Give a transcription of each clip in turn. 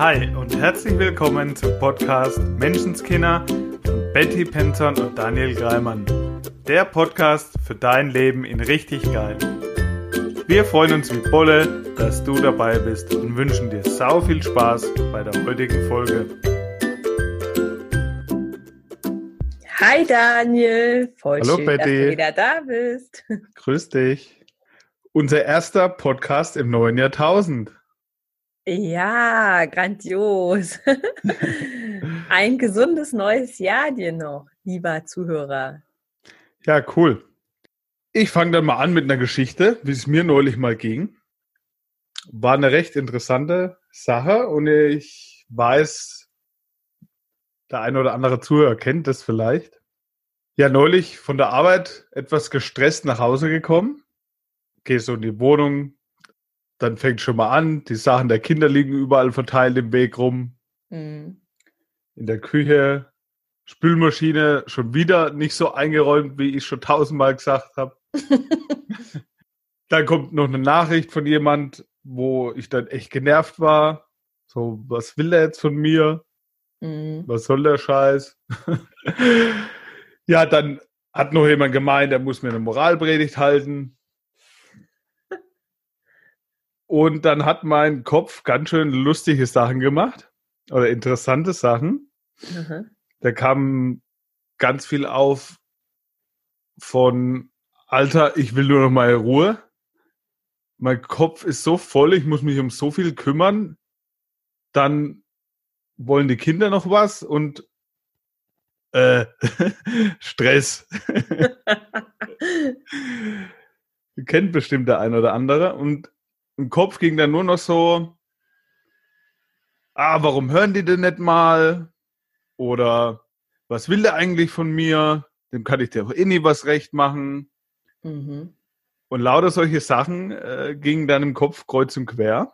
Hi und herzlich willkommen zum Podcast Menschenskinder von Betty Penton und Daniel Greimann. Der Podcast für dein Leben in richtig geil. Wir freuen uns wie Bolle, dass du dabei bist und wünschen dir sau viel Spaß bei der heutigen Folge. Hi Daniel, voll Hallo schön, Betty. dass du wieder da bist. Grüß dich. Unser erster Podcast im neuen Jahrtausend. Ja, grandios. Ein gesundes neues Jahr dir noch, lieber Zuhörer. Ja, cool. Ich fange dann mal an mit einer Geschichte, wie es mir neulich mal ging. War eine recht interessante Sache und ich weiß, der eine oder andere Zuhörer kennt das vielleicht. Ja, neulich von der Arbeit etwas gestresst nach Hause gekommen. Gehe so in die Wohnung, dann fängt schon mal an, die Sachen der Kinder liegen überall verteilt im Weg rum. Mhm. In der Küche, Spülmaschine schon wieder nicht so eingeräumt, wie ich schon tausendmal gesagt habe. Dann kommt noch eine Nachricht von jemand, wo ich dann echt genervt war. So, was will er jetzt von mir? Mhm. Was soll der Scheiß? ja, dann hat noch jemand gemeint, er muss mir eine Moralpredigt halten. Und dann hat mein Kopf ganz schön lustige Sachen gemacht oder interessante Sachen. Aha. Da kam ganz viel auf von Alter, ich will nur noch mal Ruhe. Mein Kopf ist so voll, ich muss mich um so viel kümmern. Dann wollen die Kinder noch was und äh, Stress. Kennt bestimmt der ein oder andere. Und im Kopf ging dann nur noch so, ah, warum hören die denn nicht mal? Oder was will der eigentlich von mir? Dem kann ich dir auch eh nie was recht machen. Mhm. Und lauter solche Sachen äh, gingen dann im Kopf kreuz und quer.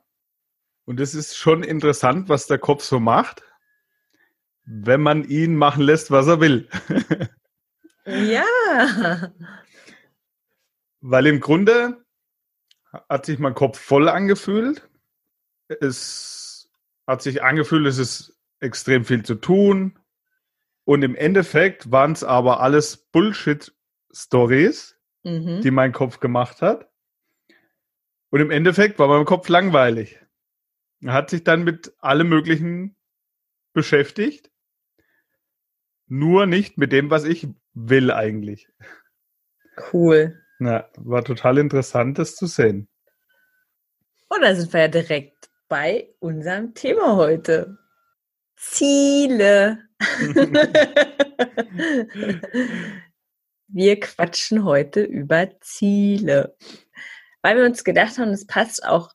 Und es ist schon interessant, was der Kopf so macht, wenn man ihn machen lässt, was er will. Ja. Weil im Grunde hat sich mein Kopf voll angefühlt. Es hat sich angefühlt, es ist extrem viel zu tun. Und im Endeffekt waren es aber alles Bullshit-Stories, Mhm. die mein Kopf gemacht hat. Und im Endeffekt war mein Kopf langweilig. Er hat sich dann mit allem Möglichen beschäftigt. Nur nicht mit dem, was ich will eigentlich. Cool. Ja, war total interessant, das zu sehen. Und da sind wir ja direkt bei unserem Thema heute. Ziele. wir quatschen heute über Ziele. Weil wir uns gedacht haben, es passt auch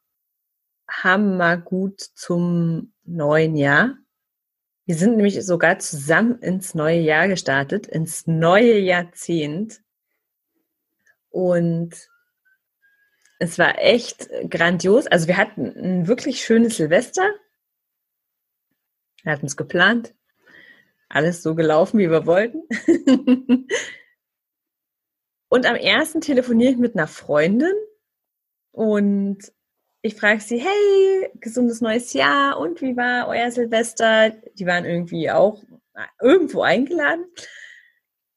hammergut zum neuen Jahr. Wir sind nämlich sogar zusammen ins neue Jahr gestartet, ins neue Jahrzehnt. Und es war echt grandios. Also wir hatten ein wirklich schönes Silvester. Wir hatten es geplant. Alles so gelaufen, wie wir wollten. und am ersten telefoniere ich mit einer Freundin und ich frage sie, hey, gesundes neues Jahr und wie war euer Silvester? Die waren irgendwie auch irgendwo eingeladen.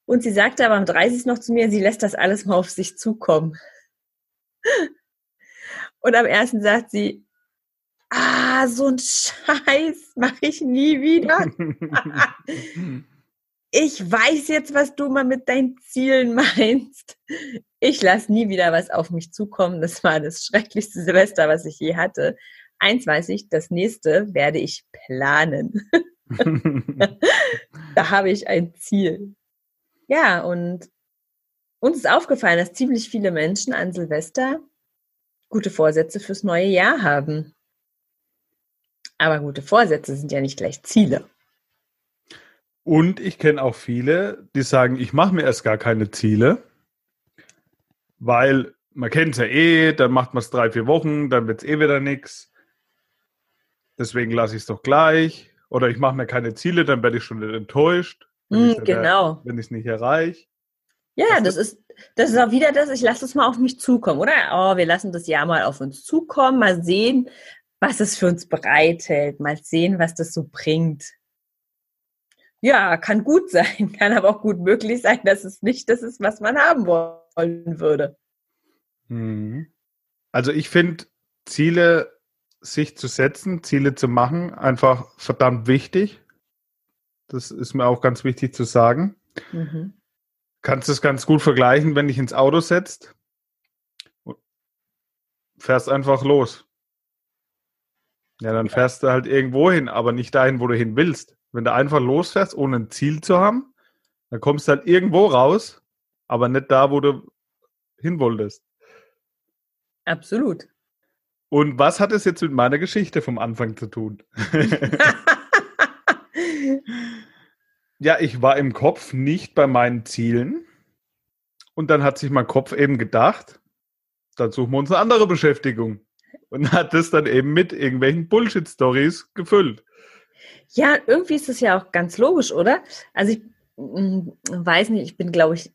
Und sie sagte aber am 30. noch zu mir, sie lässt das alles mal auf sich zukommen. Und am ersten sagt sie, ah, so ein Scheiß mache ich nie wieder. Ich weiß jetzt, was du mal mit deinen Zielen meinst. Ich lasse nie wieder was auf mich zukommen. Das war das schrecklichste Silvester, was ich je hatte. Eins weiß ich, das nächste werde ich planen. da habe ich ein Ziel. Ja, und uns ist aufgefallen, dass ziemlich viele Menschen an Silvester gute Vorsätze fürs neue Jahr haben. Aber gute Vorsätze sind ja nicht gleich Ziele. Und ich kenne auch viele, die sagen, ich mache mir erst gar keine Ziele, weil man kennt es ja eh, dann macht man es drei, vier Wochen, dann wird es eh wieder nichts. Deswegen lasse ich es doch gleich. Oder ich mache mir keine Ziele, dann werde ich schon enttäuscht, wenn Hm, ich es genau. nicht, nicht erreiche. Ja, Das das ist, das ist auch wieder das, ich lasse es mal auf mich zukommen, oder? Oh, wir lassen das Jahr mal auf uns zukommen, mal sehen, was es für uns bereithält. Mal sehen, was das so bringt. Ja, kann gut sein, kann aber auch gut möglich sein, dass es nicht das ist, was man haben wollen würde. Mhm. Also ich finde Ziele sich zu setzen, Ziele zu machen, einfach verdammt wichtig. Das ist mir auch ganz wichtig zu sagen. Mhm. Kannst es ganz gut vergleichen, wenn dich ins Auto setzt. Fährst einfach los. Ja, dann fährst du halt irgendwo hin, aber nicht dahin, wo du hin willst. Wenn du einfach losfährst, ohne ein Ziel zu haben, dann kommst du halt irgendwo raus, aber nicht da, wo du hin wolltest. Absolut. Und was hat es jetzt mit meiner Geschichte vom Anfang zu tun? ja, ich war im Kopf nicht bei meinen Zielen. Und dann hat sich mein Kopf eben gedacht, dann suchen wir uns eine andere Beschäftigung. Und hat das dann eben mit irgendwelchen Bullshit-Stories gefüllt. Ja, irgendwie ist das ja auch ganz logisch, oder? Also ich mm, weiß nicht, ich bin, glaube ich,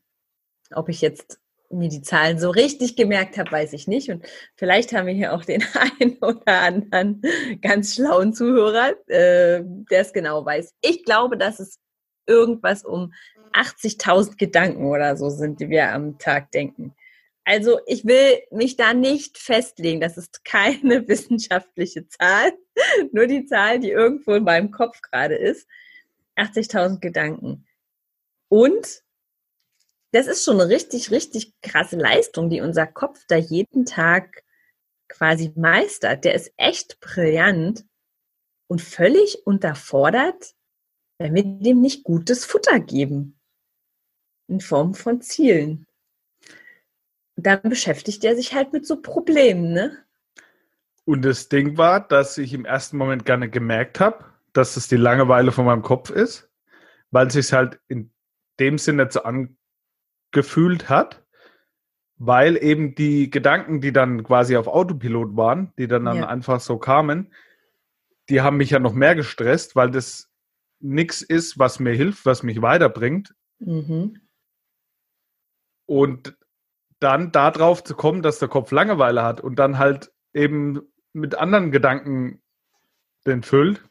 ob ich jetzt mir die Zahlen so richtig gemerkt habe, weiß ich nicht. Und vielleicht haben wir hier auch den einen oder anderen ganz schlauen Zuhörer, äh, der es genau weiß. Ich glaube, dass es irgendwas um 80.000 Gedanken oder so sind, die wir am Tag denken. Also ich will mich da nicht festlegen. Das ist keine wissenschaftliche Zahl, nur die Zahl, die irgendwo in meinem Kopf gerade ist. 80.000 Gedanken. Und das ist schon eine richtig, richtig krasse Leistung, die unser Kopf da jeden Tag quasi meistert. Der ist echt brillant und völlig unterfordert, wenn wir dem nicht gutes Futter geben. In Form von Zielen. dann beschäftigt er sich halt mit so Problemen, ne? Und das Ding war, dass ich im ersten Moment gerne gemerkt habe, dass es die Langeweile von meinem Kopf ist, weil es sich halt in dem Sinne so an, gefühlt hat, weil eben die Gedanken, die dann quasi auf Autopilot waren, die dann, dann ja. einfach so kamen, die haben mich ja noch mehr gestresst, weil das nichts ist, was mir hilft, was mich weiterbringt. Mhm. Und dann darauf zu kommen, dass der Kopf Langeweile hat und dann halt eben mit anderen Gedanken den füllt,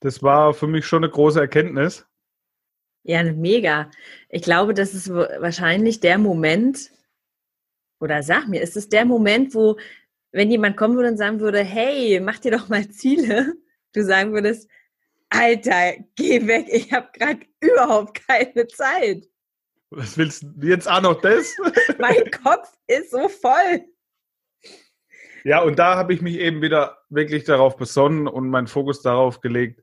das war für mich schon eine große Erkenntnis. Ja, mega. Ich glaube, das ist wahrscheinlich der Moment, oder sag mir, ist es der Moment, wo, wenn jemand kommen würde und sagen würde, hey, mach dir doch mal Ziele, du sagen würdest, Alter, geh weg, ich habe gerade überhaupt keine Zeit. Was willst du jetzt auch noch das? mein Kopf ist so voll. Ja, und da habe ich mich eben wieder wirklich darauf besonnen und meinen Fokus darauf gelegt,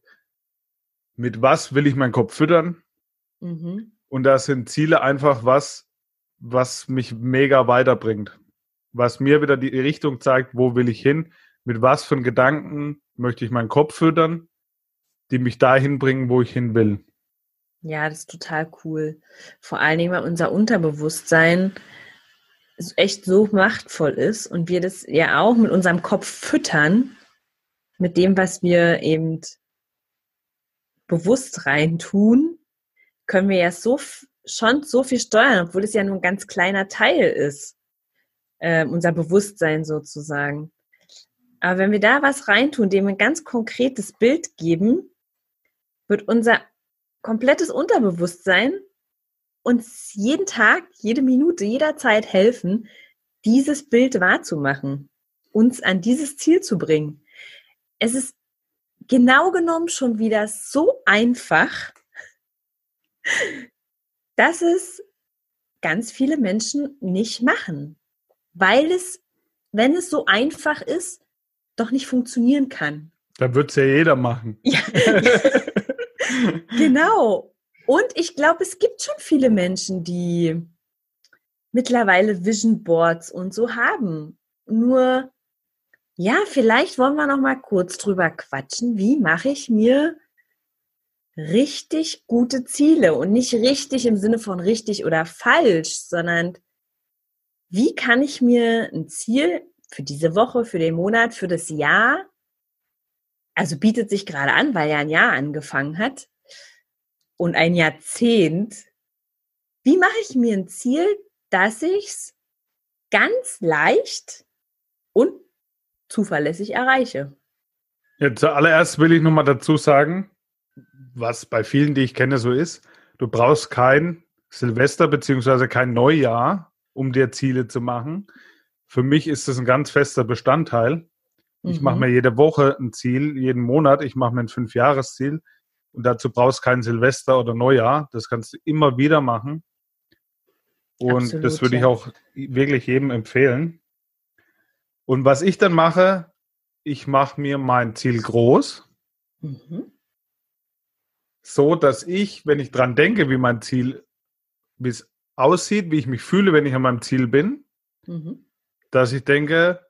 mit was will ich meinen Kopf füttern? Mhm. Und da sind Ziele einfach was, was mich mega weiterbringt. Was mir wieder die Richtung zeigt, wo will ich hin, mit was für Gedanken möchte ich meinen Kopf füttern, die mich dahin bringen, wo ich hin will. Ja, das ist total cool. Vor allen Dingen, weil unser Unterbewusstsein echt so machtvoll ist und wir das ja auch mit unserem Kopf füttern, mit dem, was wir eben bewusst reintun, können wir ja so schon so viel steuern, obwohl es ja nur ein ganz kleiner Teil ist, äh, unser Bewusstsein sozusagen. Aber wenn wir da was reintun, dem ein ganz konkretes Bild geben, wird unser komplettes Unterbewusstsein uns jeden Tag, jede Minute, jederzeit helfen, dieses Bild wahrzumachen, uns an dieses Ziel zu bringen. Es ist genau genommen schon wieder so einfach, dass es ganz viele Menschen nicht machen, weil es, wenn es so einfach ist, doch nicht funktionieren kann. Da wird es ja jeder machen. Ja. genau. Und ich glaube, es gibt schon viele Menschen, die mittlerweile Vision Boards und so haben. Nur, ja, vielleicht wollen wir noch mal kurz drüber quatschen. Wie mache ich mir richtig gute Ziele und nicht richtig im Sinne von richtig oder falsch, sondern wie kann ich mir ein Ziel für diese Woche, für den Monat, für das Jahr, also bietet sich gerade an, weil ja ein Jahr angefangen hat und ein Jahrzehnt, wie mache ich mir ein Ziel, dass ich es ganz leicht und zuverlässig erreiche? Ja, zuallererst will ich nochmal dazu sagen, was bei vielen, die ich kenne, so ist. Du brauchst kein Silvester beziehungsweise kein Neujahr, um dir Ziele zu machen. Für mich ist das ein ganz fester Bestandteil. Ich mache Mhm. mir jede Woche ein Ziel, jeden Monat. Ich mache mir ein Fünfjahresziel. Und dazu brauchst kein Silvester oder Neujahr. Das kannst du immer wieder machen. Und Absolut, das würde ich auch wirklich jedem empfehlen. Und was ich dann mache, ich mache mir mein Ziel groß, Mhm. So dass ich, wenn ich dran denke, wie mein Ziel, wie es aussieht, wie ich mich fühle, wenn ich an meinem Ziel bin, Mhm. dass ich denke,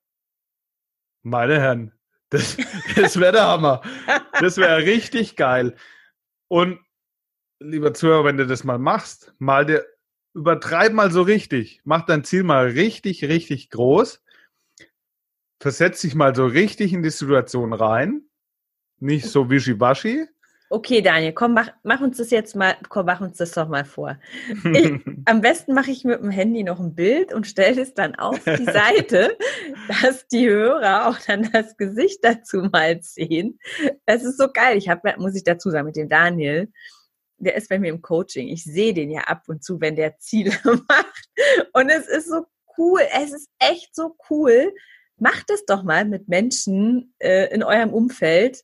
meine Herren, das, das wäre der Hammer. Das wäre richtig geil. Und lieber Zuhörer, wenn du das mal machst, mal dir, übertreib mal so richtig. Mach dein Ziel mal richtig, richtig groß. Versetz dich mal so richtig in die Situation rein. Nicht so wischiwaschi. Okay, Daniel, komm, mach, mach uns das jetzt mal, komm, mach uns das doch mal vor. Ich, am besten mache ich mit dem Handy noch ein Bild und stelle es dann auf die Seite, dass die Hörer auch dann das Gesicht dazu mal sehen. Das ist so geil. Ich habe, muss ich dazu sagen, mit dem Daniel, der ist bei mir im Coaching. Ich sehe den ja ab und zu, wenn der Ziele macht. Und es ist so cool. Es ist echt so cool. Macht es doch mal mit Menschen äh, in eurem Umfeld,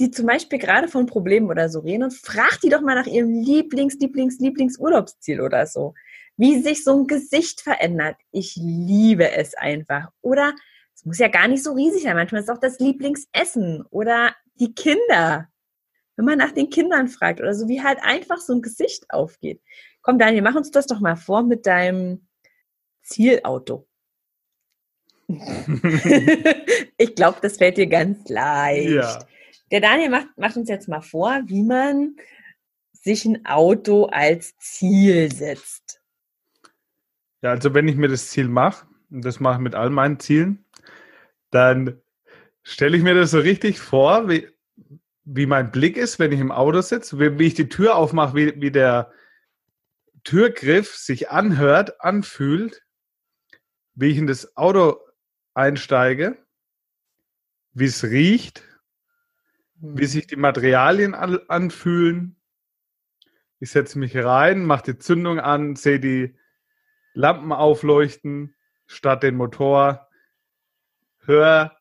die zum Beispiel gerade von Problemen oder so reden und fragt die doch mal nach ihrem Lieblings, Lieblings, Lieblingsurlaubsziel oder so. Wie sich so ein Gesicht verändert. Ich liebe es einfach. Oder es muss ja gar nicht so riesig sein. Manchmal ist es auch das Lieblingsessen oder die Kinder. Wenn man nach den Kindern fragt oder so, wie halt einfach so ein Gesicht aufgeht. Komm, Daniel, mach uns das doch mal vor mit deinem Zielauto. ich glaube, das fällt dir ganz leicht. ja. Der Daniel macht, macht uns jetzt mal vor, wie man sich ein Auto als Ziel setzt. Ja, also wenn ich mir das Ziel mache, und das mache ich mit all meinen Zielen, dann stelle ich mir das so richtig vor, wie, wie mein Blick ist, wenn ich im Auto sitze, wie, wie ich die Tür aufmache, wie, wie der Türgriff sich anhört, anfühlt, wie ich in das Auto einsteige, wie es riecht, wie sich die Materialien an, anfühlen. Ich setze mich rein, mache die Zündung an, sehe die Lampen aufleuchten, starte den Motor, höre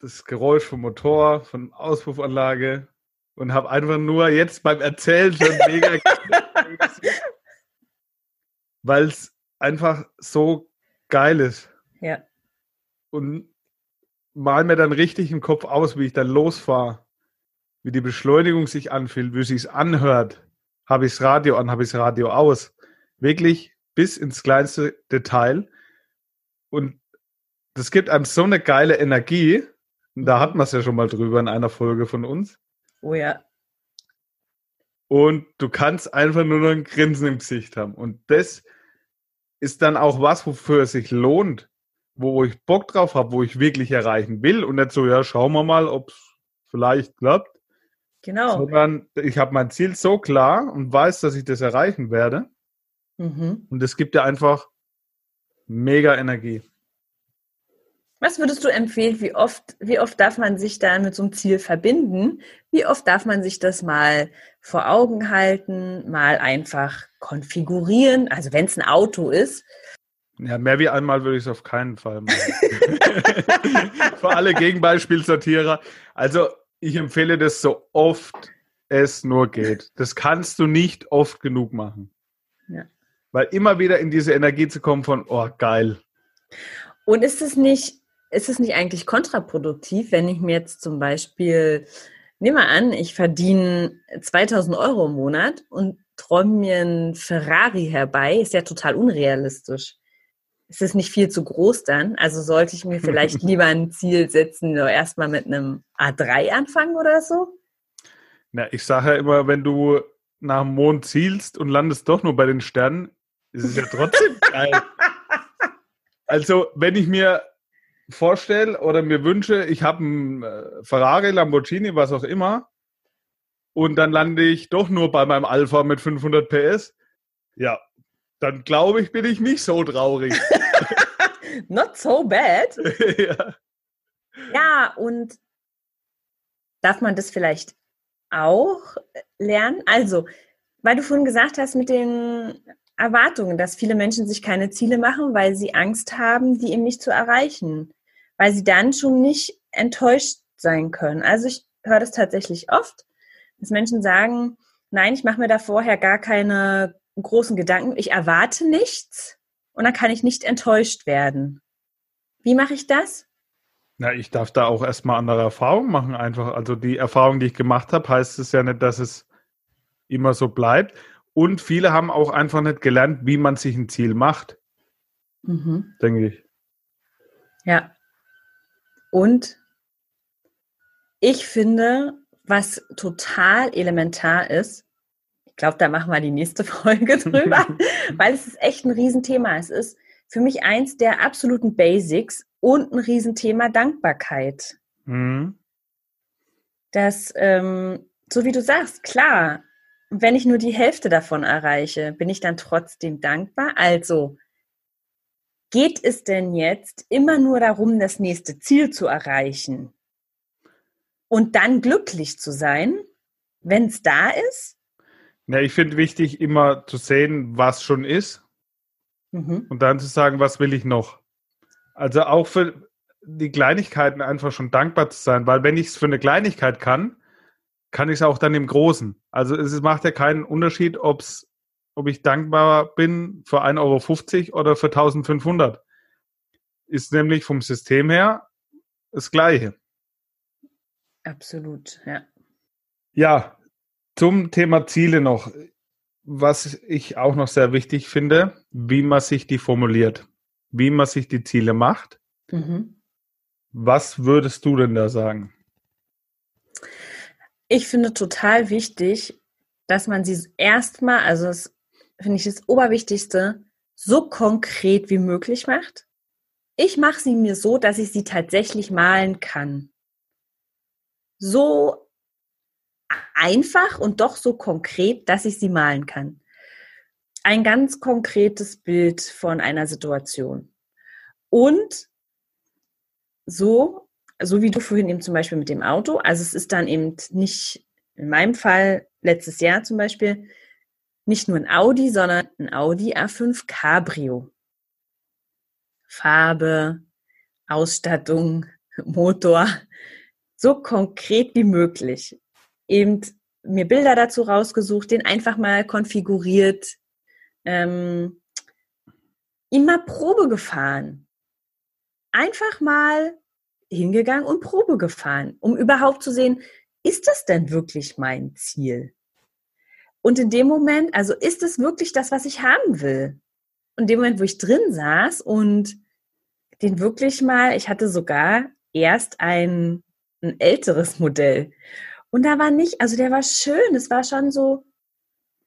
das Geräusch vom Motor, von Auspuffanlage und habe einfach nur jetzt beim Erzählen schon mega weil es einfach so geil ist Ja. und mal mir dann richtig im Kopf aus, wie ich dann losfahre, wie die Beschleunigung sich anfühlt, wie es sich anhört. Habe ich das Radio an, habe ich das Radio aus. Wirklich bis ins kleinste Detail. Und das gibt einem so eine geile Energie. Und da hatten wir es ja schon mal drüber in einer Folge von uns. Oh ja. Und du kannst einfach nur noch ein Grinsen im Gesicht haben. Und das ist dann auch was, wofür es sich lohnt, wo ich Bock drauf habe, wo ich wirklich erreichen will. Und nicht so, ja, schauen wir mal, ob es vielleicht klappt. Genau. Sondern ich habe mein Ziel so klar und weiß, dass ich das erreichen werde. Mhm. Und es gibt dir einfach mega Energie. Was würdest du empfehlen, wie oft, wie oft darf man sich dann mit so einem Ziel verbinden? Wie oft darf man sich das mal vor Augen halten, mal einfach konfigurieren? Also wenn es ein Auto ist. Ja, mehr wie einmal würde ich es auf keinen Fall machen. Für alle Gegenbeispielsortierer. Also ich empfehle das so oft es nur geht. Das kannst du nicht oft genug machen. Ja. Weil immer wieder in diese Energie zu kommen von, oh geil. Und ist es nicht, ist es nicht eigentlich kontraproduktiv, wenn ich mir jetzt zum Beispiel, nehmen wir an, ich verdiene 2000 Euro im Monat und träume mir einen Ferrari herbei, ist ja total unrealistisch. Ist es nicht viel zu groß dann? Also sollte ich mir vielleicht lieber ein Ziel setzen, so erstmal mit einem A3 anfangen oder so? Na, ich sage ja immer, wenn du nach dem Mond zielst und landest doch nur bei den Sternen, ist es ja trotzdem geil. Also, wenn ich mir vorstelle oder mir wünsche, ich habe einen äh, Ferrari, Lamborghini, was auch immer, und dann lande ich doch nur bei meinem Alpha mit 500 PS, ja, dann glaube ich, bin ich nicht so traurig. Not so bad. ja. Ja, und darf man das vielleicht auch lernen? Also, weil du vorhin gesagt hast mit den Erwartungen, dass viele Menschen sich keine Ziele machen, weil sie Angst haben, die eben nicht zu erreichen, weil sie dann schon nicht enttäuscht sein können. Also ich höre das tatsächlich oft, dass Menschen sagen, nein, ich mache mir da vorher gar keine großen Gedanken, ich erwarte nichts und dann kann ich nicht enttäuscht werden. Wie mache ich das? Na, ich darf da auch erstmal andere Erfahrungen machen, einfach. Also die Erfahrung, die ich gemacht habe, heißt es ja nicht, dass es immer so bleibt. Und viele haben auch einfach nicht gelernt, wie man sich ein Ziel macht. Mhm. Denke ich. Ja. Und ich finde, was total elementar ist, glaube, da machen wir die nächste Folge drüber, weil es ist echt ein Riesenthema. Es ist für mich eins der absoluten Basics und ein Riesenthema Dankbarkeit. Mhm. Das, ähm, so wie du sagst, klar, wenn ich nur die Hälfte davon erreiche, bin ich dann trotzdem dankbar. Also, geht es denn jetzt immer nur darum, das nächste Ziel zu erreichen und dann glücklich zu sein, wenn es da ist? Ja, ich finde wichtig, immer zu sehen, was schon ist mhm. und dann zu sagen, was will ich noch. Also auch für die Kleinigkeiten einfach schon dankbar zu sein, weil wenn ich es für eine Kleinigkeit kann, kann ich es auch dann im Großen. Also es macht ja keinen Unterschied, ob's, ob ich dankbar bin für 1,50 Euro oder für 1500. Ist nämlich vom System her das Gleiche. Absolut, ja. Ja, zum Thema Ziele noch. Was ich auch noch sehr wichtig finde, wie man sich die formuliert, wie man sich die Ziele macht. Mhm. Was würdest du denn da sagen? Ich finde total wichtig, dass man sie erstmal, also das finde ich das Oberwichtigste, so konkret wie möglich macht. Ich mache sie mir so, dass ich sie tatsächlich malen kann. So einfach und doch so konkret, dass ich sie malen kann. Ein ganz konkretes Bild von einer Situation. Und so, so wie du vorhin eben zum Beispiel mit dem Auto. Also es ist dann eben nicht, in meinem Fall, letztes Jahr zum Beispiel, nicht nur ein Audi, sondern ein Audi A5 Cabrio. Farbe, Ausstattung, Motor, so konkret wie möglich. Eben mir Bilder dazu rausgesucht, den einfach mal konfiguriert, ähm, immer Probe gefahren. Einfach mal hingegangen und Probe gefahren, um überhaupt zu sehen, ist das denn wirklich mein Ziel? Und in dem Moment, also ist es wirklich das, was ich haben will? Und in dem Moment, wo ich drin saß und den wirklich mal, ich hatte sogar erst ein, ein älteres Modell. Und da war nicht, also der war schön, es war schon so,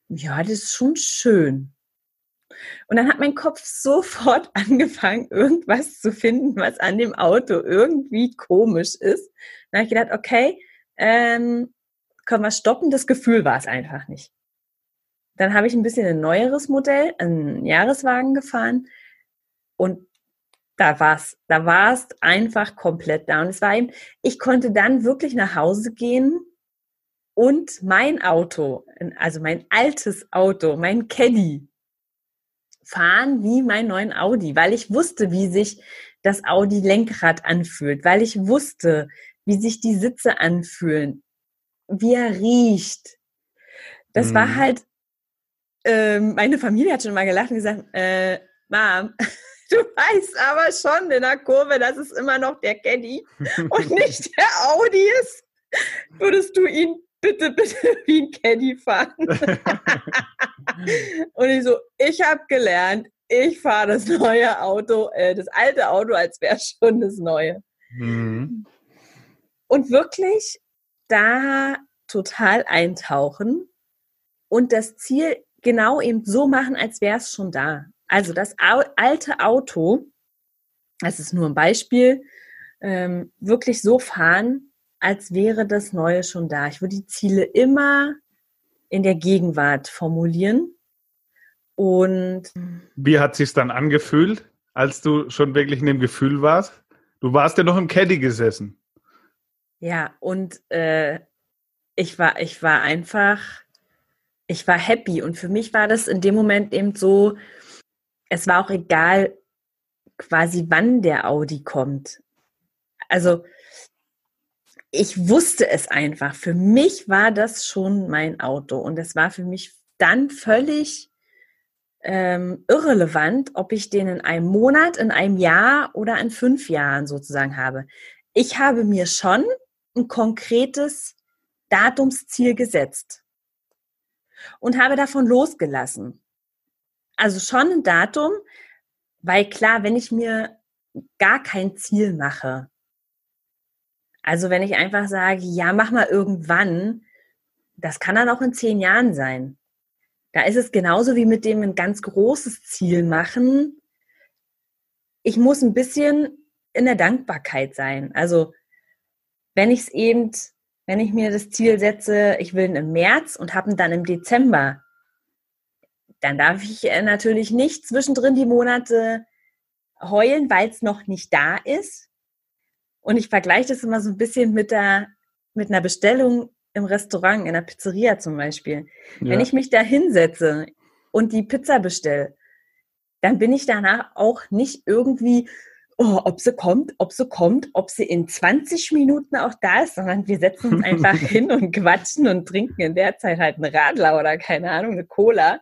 ja, das ist schon schön. Und dann hat mein Kopf sofort angefangen, irgendwas zu finden, was an dem Auto irgendwie komisch ist. Dann habe ich gedacht, okay, ähm, können wir stoppen? Das Gefühl war es einfach nicht. Dann habe ich ein bisschen ein neueres Modell, einen Jahreswagen gefahren und da war's, da war es einfach komplett da. Und es war eben, ich konnte dann wirklich nach Hause gehen und mein Auto, also mein altes Auto, mein Caddy, fahren wie mein neuen Audi, weil ich wusste, wie sich das Audi Lenkrad anfühlt, weil ich wusste, wie sich die Sitze anfühlen, wie er riecht. Das mhm. war halt, äh, meine Familie hat schon mal gelacht und gesagt, äh, Mom, du weißt aber schon in der Kurve, dass es immer noch der Caddy und nicht der Audi ist. Würdest du ihn bitte, bitte wie ein Caddy fahren. und ich so, ich habe gelernt, ich fahre das neue Auto, äh, das alte Auto, als wäre schon das neue. Mhm. Und wirklich da total eintauchen und das Ziel genau eben so machen, als wäre es schon da. Also das alte Auto, das ist nur ein Beispiel, ähm, wirklich so fahren, als wäre das Neue schon da. Ich würde die Ziele immer in der Gegenwart formulieren. Und wie hat sich dann angefühlt, als du schon wirklich in dem Gefühl warst? Du warst ja noch im Caddy gesessen. Ja, und äh, ich war, ich war einfach, ich war happy. Und für mich war das in dem Moment eben so, es war auch egal, quasi wann der Audi kommt. Also ich wusste es einfach. Für mich war das schon mein Auto und es war für mich dann völlig ähm, irrelevant, ob ich den in einem Monat, in einem Jahr oder in fünf Jahren sozusagen habe. Ich habe mir schon ein konkretes Datumsziel gesetzt und habe davon losgelassen. Also schon ein Datum, weil klar, wenn ich mir gar kein Ziel mache, also wenn ich einfach sage, ja, mach mal irgendwann, das kann dann auch in zehn Jahren sein. Da ist es genauso wie mit dem ein ganz großes Ziel machen. Ich muss ein bisschen in der Dankbarkeit sein. Also wenn ich es eben, wenn ich mir das Ziel setze, ich will im März und habe ihn dann im Dezember, dann darf ich äh, natürlich nicht zwischendrin die Monate heulen, weil es noch nicht da ist. Und ich vergleiche das immer so ein bisschen mit der, mit einer Bestellung im Restaurant, in der Pizzeria zum Beispiel. Ja. Wenn ich mich da hinsetze und die Pizza bestelle, dann bin ich danach auch nicht irgendwie, oh, ob sie kommt, ob sie kommt, ob sie in 20 Minuten auch da ist, sondern wir setzen uns einfach hin und quatschen und trinken in der Zeit halt einen Radler oder keine Ahnung, eine Cola.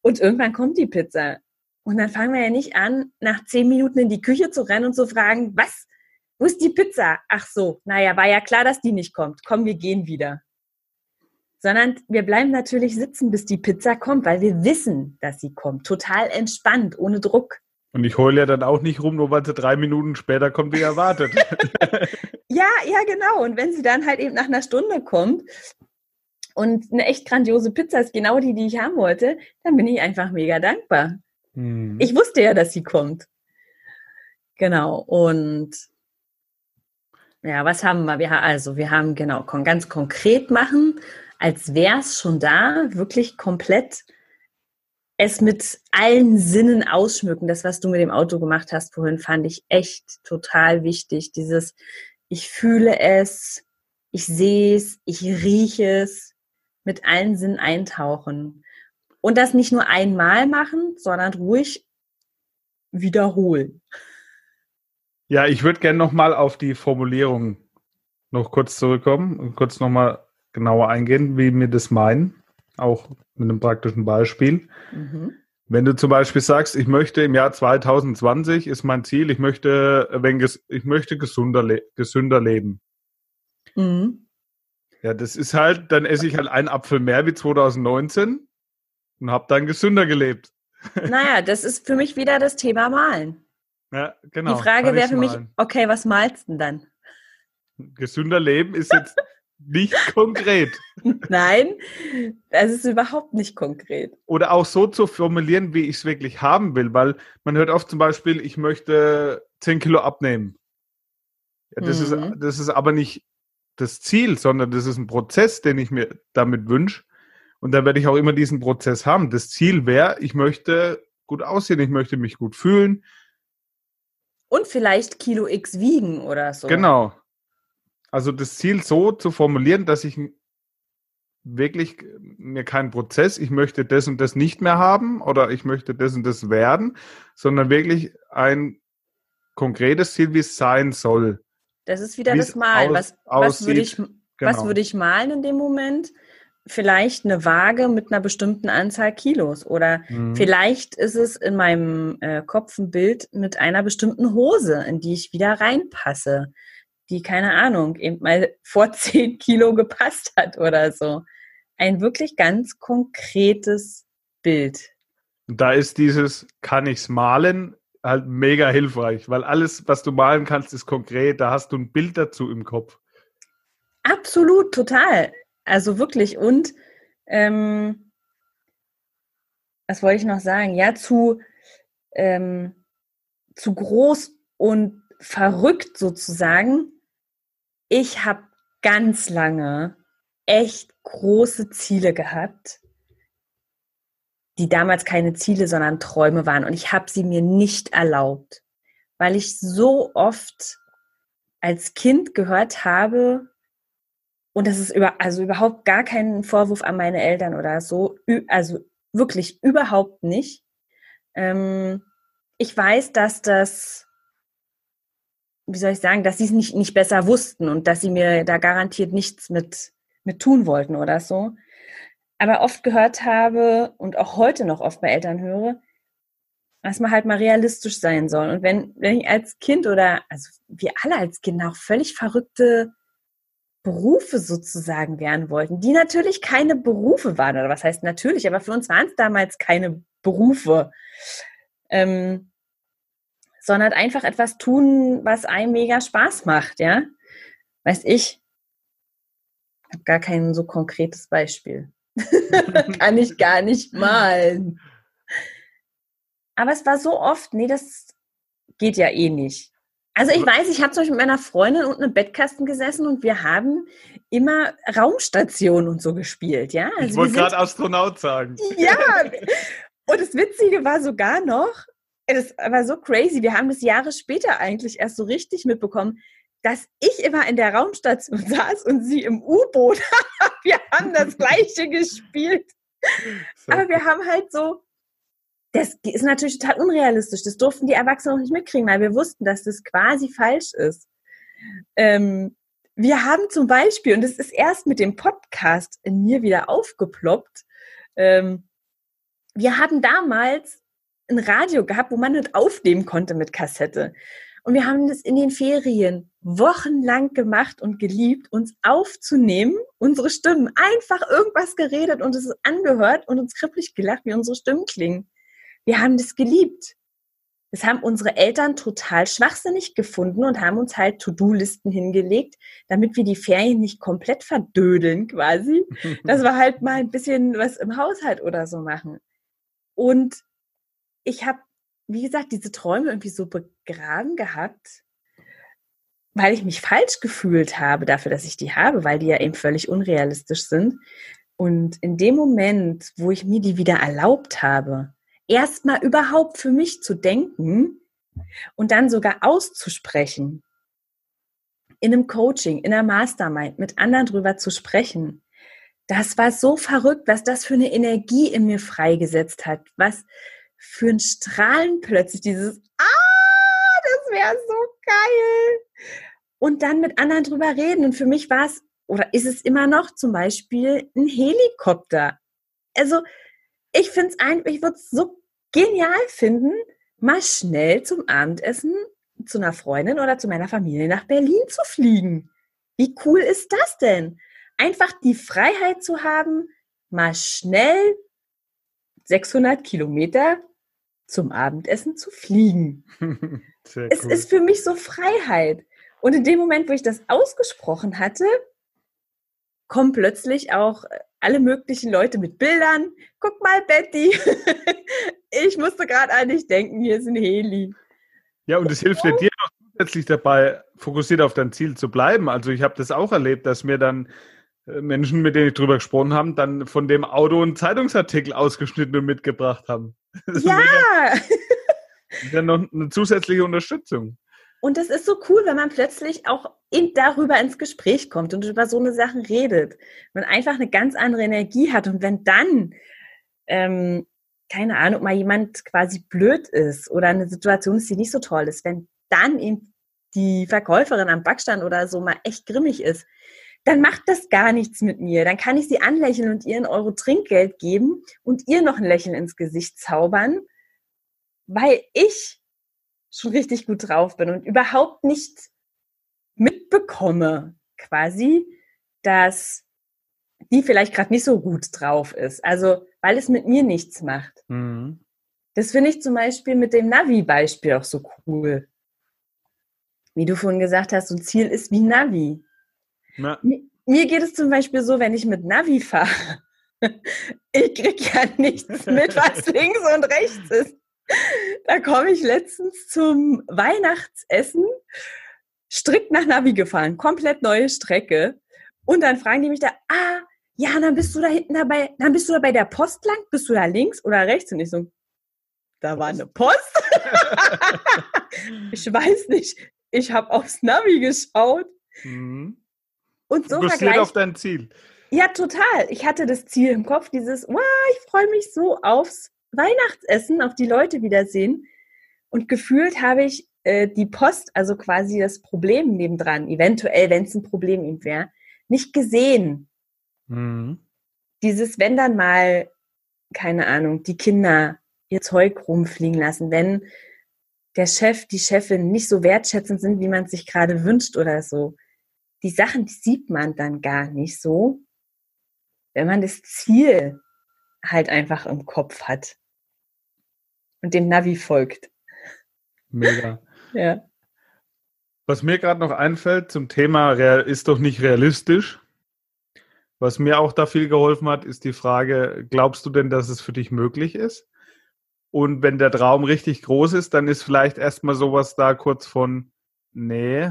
Und irgendwann kommt die Pizza. Und dann fangen wir ja nicht an, nach zehn Minuten in die Küche zu rennen und zu fragen, was, wo ist die Pizza? Ach so, naja, war ja klar, dass die nicht kommt. Komm, wir gehen wieder. Sondern wir bleiben natürlich sitzen, bis die Pizza kommt, weil wir wissen, dass sie kommt. Total entspannt, ohne Druck. Und ich heule ja dann auch nicht rum, nur weil sie drei Minuten später kommt, wie erwartet. ja, ja, genau. Und wenn sie dann halt eben nach einer Stunde kommt und eine echt grandiose Pizza ist genau die, die ich haben wollte, dann bin ich einfach mega dankbar. Hm. Ich wusste ja, dass sie kommt. Genau. Und ja, was haben wir? Also, wir haben genau ganz konkret machen, als wäre es schon da, wirklich komplett es mit allen Sinnen ausschmücken. Das, was du mit dem Auto gemacht hast vorhin, fand ich echt total wichtig. Dieses, ich fühle es, ich sehe es, ich rieche es, mit allen Sinnen eintauchen. Und das nicht nur einmal machen, sondern ruhig wiederholen. Ja, ich würde gerne nochmal auf die Formulierung noch kurz zurückkommen und kurz nochmal genauer eingehen, wie wir das meinen, auch mit einem praktischen Beispiel. Mhm. Wenn du zum Beispiel sagst, ich möchte im Jahr 2020 ist mein Ziel, ich möchte, wenn ich möchte gesunder, le gesünder leben. Mhm. Ja, das ist halt, dann esse ich halt einen Apfel mehr wie 2019 und habe dann gesünder gelebt. Naja, das ist für mich wieder das Thema Malen. Ja, genau. Die Frage wäre für mich, okay, was malst du denn dann? Gesünder Leben ist jetzt nicht konkret. Nein, das ist überhaupt nicht konkret. Oder auch so zu formulieren, wie ich es wirklich haben will, weil man hört oft zum Beispiel, ich möchte 10 Kilo abnehmen. Ja, das, mhm. ist, das ist aber nicht das Ziel, sondern das ist ein Prozess, den ich mir damit wünsche. Und dann werde ich auch immer diesen Prozess haben. Das Ziel wäre, ich möchte gut aussehen, ich möchte mich gut fühlen, und vielleicht Kilo X wiegen oder so. Genau. Also das Ziel so zu formulieren, dass ich wirklich mir keinen Prozess, ich möchte das und das nicht mehr haben oder ich möchte das und das werden, sondern wirklich ein konkretes Ziel, wie es sein soll. Das ist wieder das Malen. Aus, was, was, würde ich, genau. was würde ich malen in dem Moment? Vielleicht eine Waage mit einer bestimmten Anzahl Kilos oder mhm. vielleicht ist es in meinem äh, Kopf ein Bild mit einer bestimmten Hose, in die ich wieder reinpasse, die keine Ahnung eben mal vor zehn Kilo gepasst hat oder so. Ein wirklich ganz konkretes Bild. Da ist dieses, kann ich's malen, halt mega hilfreich, weil alles, was du malen kannst, ist konkret. Da hast du ein Bild dazu im Kopf. Absolut, total. Also wirklich. Und ähm, was wollte ich noch sagen? Ja, zu, ähm, zu groß und verrückt sozusagen. Ich habe ganz lange echt große Ziele gehabt, die damals keine Ziele, sondern Träume waren. Und ich habe sie mir nicht erlaubt, weil ich so oft als Kind gehört habe, und das ist über, also überhaupt gar kein Vorwurf an meine Eltern oder so, also wirklich überhaupt nicht. Ähm, ich weiß, dass das, wie soll ich sagen, dass sie es nicht, nicht besser wussten und dass sie mir da garantiert nichts mit, mit tun wollten oder so. Aber oft gehört habe und auch heute noch oft bei Eltern höre, dass man halt mal realistisch sein soll. Und wenn, wenn ich als Kind oder, also wir alle als Kinder auch völlig verrückte Berufe sozusagen werden wollten, die natürlich keine Berufe waren, oder was heißt natürlich, aber für uns waren es damals keine Berufe, ähm, sondern einfach etwas tun, was einem mega Spaß macht, ja. Weiß ich, habe gar kein so konkretes Beispiel. Kann ich gar nicht malen. Aber es war so oft, nee, das geht ja eh nicht. Also ich weiß, ich habe zum Beispiel mit meiner Freundin unten im Bettkasten gesessen und wir haben immer Raumstation und so gespielt, ja. Also ich wollte gerade Astronaut sagen. Ja. Und das Witzige war sogar noch, es war so crazy. Wir haben das Jahre später eigentlich erst so richtig mitbekommen, dass ich immer in der Raumstation saß und sie im U-Boot. wir haben das Gleiche gespielt. Aber wir haben halt so das ist natürlich total unrealistisch. Das durften die Erwachsenen auch nicht mitkriegen, weil wir wussten, dass das quasi falsch ist. Ähm, wir haben zum Beispiel, und das ist erst mit dem Podcast in mir wieder aufgeploppt, ähm, wir haben damals ein Radio gehabt, wo man nicht aufnehmen konnte mit Kassette. Und wir haben das in den Ferien wochenlang gemacht und geliebt, uns aufzunehmen, unsere Stimmen, einfach irgendwas geredet und es angehört und uns kribbelig gelacht, wie unsere Stimmen klingen. Wir haben das geliebt. Das haben unsere Eltern total schwachsinnig gefunden und haben uns halt To-Do-Listen hingelegt, damit wir die Ferien nicht komplett verdödeln quasi. Dass wir halt mal ein bisschen was im Haushalt oder so machen. Und ich habe, wie gesagt, diese Träume irgendwie so begraben gehabt, weil ich mich falsch gefühlt habe dafür, dass ich die habe, weil die ja eben völlig unrealistisch sind. Und in dem Moment, wo ich mir die wieder erlaubt habe, erstmal überhaupt für mich zu denken und dann sogar auszusprechen, in einem Coaching, in einer Mastermind mit anderen drüber zu sprechen, das war so verrückt, was das für eine Energie in mir freigesetzt hat, was für ein Strahlen plötzlich dieses, ah, das wäre so geil. Und dann mit anderen drüber reden. Und für mich war es, oder ist es immer noch zum Beispiel ein Helikopter. Also ich finde es einfach, ich würde es so genial finden, mal schnell zum Abendessen zu einer Freundin oder zu meiner Familie nach Berlin zu fliegen. Wie cool ist das denn? Einfach die Freiheit zu haben, mal schnell 600 Kilometer zum Abendessen zu fliegen. es ist für mich so Freiheit. Und in dem Moment, wo ich das ausgesprochen hatte, kommen plötzlich auch alle möglichen Leute mit Bildern. Guck mal, Betty. ich musste gerade an dich denken, hier ist ein Heli. Ja, und es hilft ja dir noch zusätzlich dabei, fokussiert auf dein Ziel zu bleiben. Also ich habe das auch erlebt, dass mir dann äh, Menschen, mit denen ich drüber gesprochen habe, dann von dem Auto einen Zeitungsartikel ausgeschnitten und mitgebracht haben. Das ja! Ist ja noch eine zusätzliche Unterstützung. Und das ist so cool, wenn man plötzlich auch in, darüber ins Gespräch kommt und über so eine Sachen redet. Man einfach eine ganz andere Energie hat. Und wenn dann, ähm, keine Ahnung, mal jemand quasi blöd ist oder eine Situation ist, die nicht so toll ist, wenn dann eben die Verkäuferin am Backstand oder so mal echt grimmig ist, dann macht das gar nichts mit mir. Dann kann ich sie anlächeln und ihr einen Euro Trinkgeld geben und ihr noch ein Lächeln ins Gesicht zaubern, weil ich schon richtig gut drauf bin und überhaupt nicht mitbekomme, quasi, dass die vielleicht gerade nicht so gut drauf ist. Also, weil es mit mir nichts macht. Mhm. Das finde ich zum Beispiel mit dem Navi-Beispiel auch so cool. Wie du vorhin gesagt hast, so ein Ziel ist wie Navi. Na. Mir geht es zum Beispiel so, wenn ich mit Navi fahre, ich kriege ja nichts mit, was links und rechts ist. Da komme ich letztens zum Weihnachtsessen, strikt nach Navi gefahren, komplett neue Strecke. Und dann fragen die mich da, ah, ja, dann bist du da hinten dabei, dann bist du da bei der Post lang, bist du da links oder rechts? Und ich so, da war eine Post. ich weiß nicht. ich habe aufs Navi geschaut. Mhm. Und so vergleicht auf dein Ziel. Ja, total. Ich hatte das Ziel im Kopf, dieses, wow, ich freue mich so aufs Weihnachtsessen, auf die Leute wiedersehen. Und gefühlt habe ich äh, die Post, also quasi das Problem nebendran, eventuell, wenn es ein Problem ihm wäre, nicht gesehen. Mhm. Dieses, wenn dann mal, keine Ahnung, die Kinder ihr Zeug rumfliegen lassen, wenn der Chef, die Chefin nicht so wertschätzend sind, wie man es sich gerade wünscht oder so. Die Sachen, die sieht man dann gar nicht so, wenn man das Ziel halt einfach im Kopf hat und dem Navi folgt. Mega. ja. Was mir gerade noch einfällt zum Thema ist doch nicht realistisch. Was mir auch da viel geholfen hat, ist die Frage, glaubst du denn, dass es für dich möglich ist? Und wenn der Traum richtig groß ist, dann ist vielleicht erstmal sowas da kurz von, nee,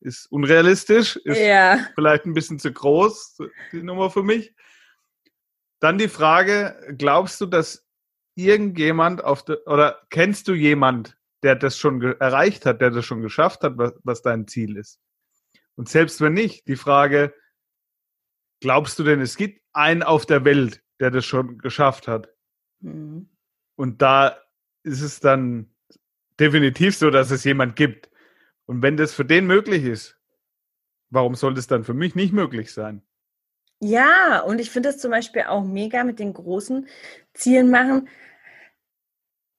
ist unrealistisch, ist ja. vielleicht ein bisschen zu groß, die Nummer für mich. Dann die Frage, glaubst du, dass irgendjemand auf der, oder kennst du jemand, der das schon erreicht hat, der das schon geschafft hat, was, was dein Ziel ist? Und selbst wenn nicht, die Frage, glaubst du denn, es gibt einen auf der Welt, der das schon geschafft hat? Mhm. Und da ist es dann definitiv so, dass es jemand gibt. Und wenn das für den möglich ist, warum soll das dann für mich nicht möglich sein? Ja, und ich finde es zum Beispiel auch mega mit den großen Zielen machen.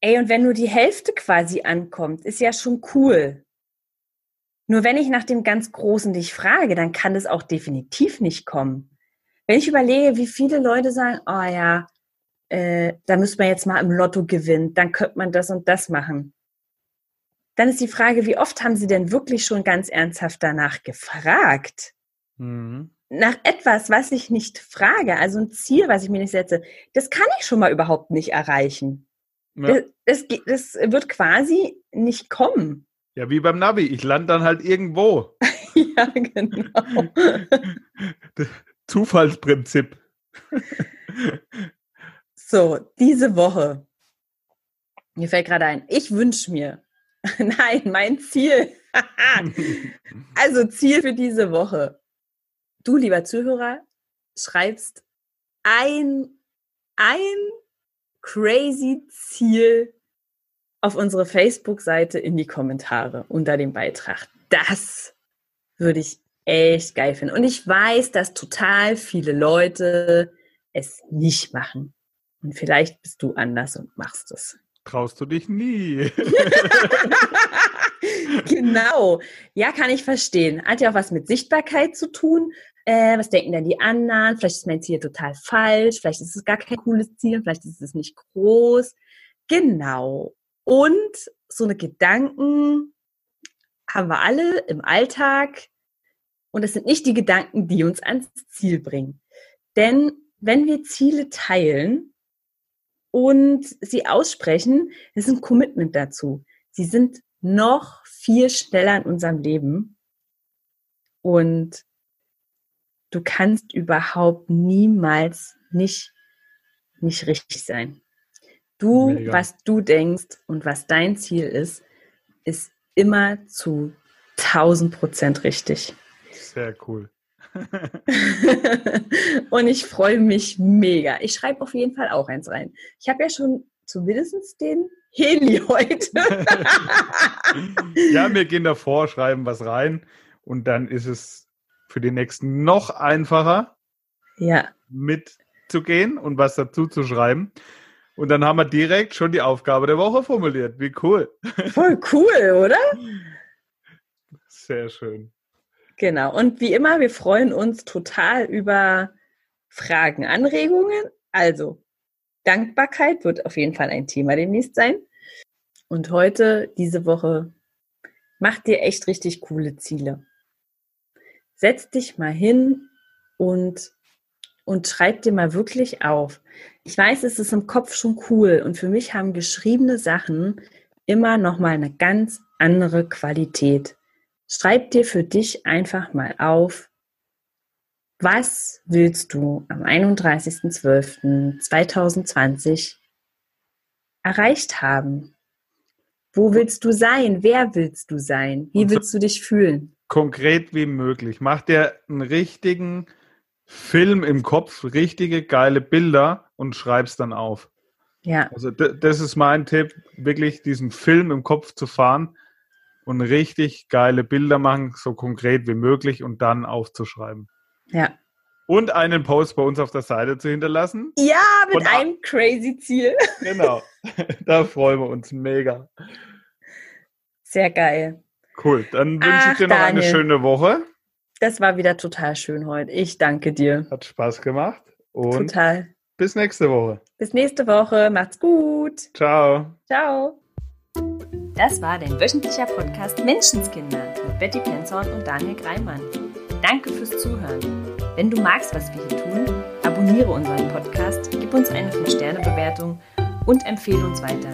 Ey, und wenn nur die Hälfte quasi ankommt, ist ja schon cool. Nur wenn ich nach dem ganz Großen dich frage, dann kann es auch definitiv nicht kommen. Wenn ich überlege, wie viele Leute sagen, oh ja, äh, da müsste man jetzt mal im Lotto gewinnen, dann könnte man das und das machen. Dann ist die Frage, wie oft haben Sie denn wirklich schon ganz ernsthaft danach gefragt? Mhm. Nach etwas, was ich nicht frage, also ein Ziel, was ich mir nicht setze, das kann ich schon mal überhaupt nicht erreichen. Ja. Das, das, das wird quasi nicht kommen. Ja, wie beim Navi. Ich lande dann halt irgendwo. ja, genau. Zufallsprinzip. so, diese Woche. Mir fällt gerade ein, ich wünsche mir, nein, mein Ziel. also Ziel für diese Woche. Du, lieber Zuhörer, schreibst ein, ein crazy Ziel auf unsere Facebook-Seite in die Kommentare unter dem Beitrag. Das würde ich echt geil finden. Und ich weiß, dass total viele Leute es nicht machen. Und vielleicht bist du anders und machst es. Traust du dich nie. genau. Ja, kann ich verstehen. Hat ja auch was mit Sichtbarkeit zu tun. Äh, was denken denn die anderen? Vielleicht ist mein Ziel total falsch. Vielleicht ist es gar kein cooles Ziel. Vielleicht ist es nicht groß. Genau. Und so eine Gedanken haben wir alle im Alltag. Und es sind nicht die Gedanken, die uns ans Ziel bringen. Denn wenn wir Ziele teilen und sie aussprechen, ist ein Commitment dazu. Sie sind noch viel schneller in unserem Leben. Und du kannst überhaupt niemals nicht, nicht richtig sein. Du, Mega. was du denkst und was dein Ziel ist, ist immer zu 1000 Prozent richtig. Sehr cool. und ich freue mich mega. Ich schreibe auf jeden Fall auch eins rein. Ich habe ja schon zumindest den Heli heute. ja, wir gehen davor, schreiben was rein und dann ist es für die nächsten noch einfacher, ja. mitzugehen und was dazu zu schreiben. Und dann haben wir direkt schon die Aufgabe der Woche formuliert. Wie cool. Voll cool, oder? Sehr schön. Genau. Und wie immer, wir freuen uns total über Fragen, Anregungen. Also, Dankbarkeit wird auf jeden Fall ein Thema demnächst sein. Und heute, diese Woche, mach dir echt richtig coole Ziele. Setz dich mal hin und und schreib dir mal wirklich auf. Ich weiß, es ist im Kopf schon cool und für mich haben geschriebene Sachen immer noch mal eine ganz andere Qualität. Schreib dir für dich einfach mal auf, was willst du am 31.12.2020 erreicht haben? Wo willst du sein? Wer willst du sein? Wie willst du dich fühlen? Konkret wie möglich. Mach dir einen richtigen Film im Kopf, richtige geile Bilder und schreib's dann auf. Ja, Also das ist mein Tipp, wirklich diesen Film im Kopf zu fahren und richtig geile Bilder machen, so konkret wie möglich und dann aufzuschreiben. ja. Und einen Post bei uns auf der Seite zu hinterlassen. Ja, mit Und einem crazy Ziel. Genau. da freuen wir uns mega. Sehr geil. Cool. Dann wünsche Ach, ich dir noch eine Daniel. schöne Woche. Das war wieder total schön heute. Ich danke dir. Hat Spaß gemacht. Und Total. bis nächste Woche. Bis nächste Woche. Macht's gut. Ciao. Ciao. Das war dein wöchentlicher Podcast Menschenskinder mit Betty Penzorn und Daniel Greimann. Danke fürs Zuhören. Wenn du magst, was wir hier tun, abonniere unseren Podcast, gib uns eine 5-Sterne-Bewertung und empfehle uns weiter.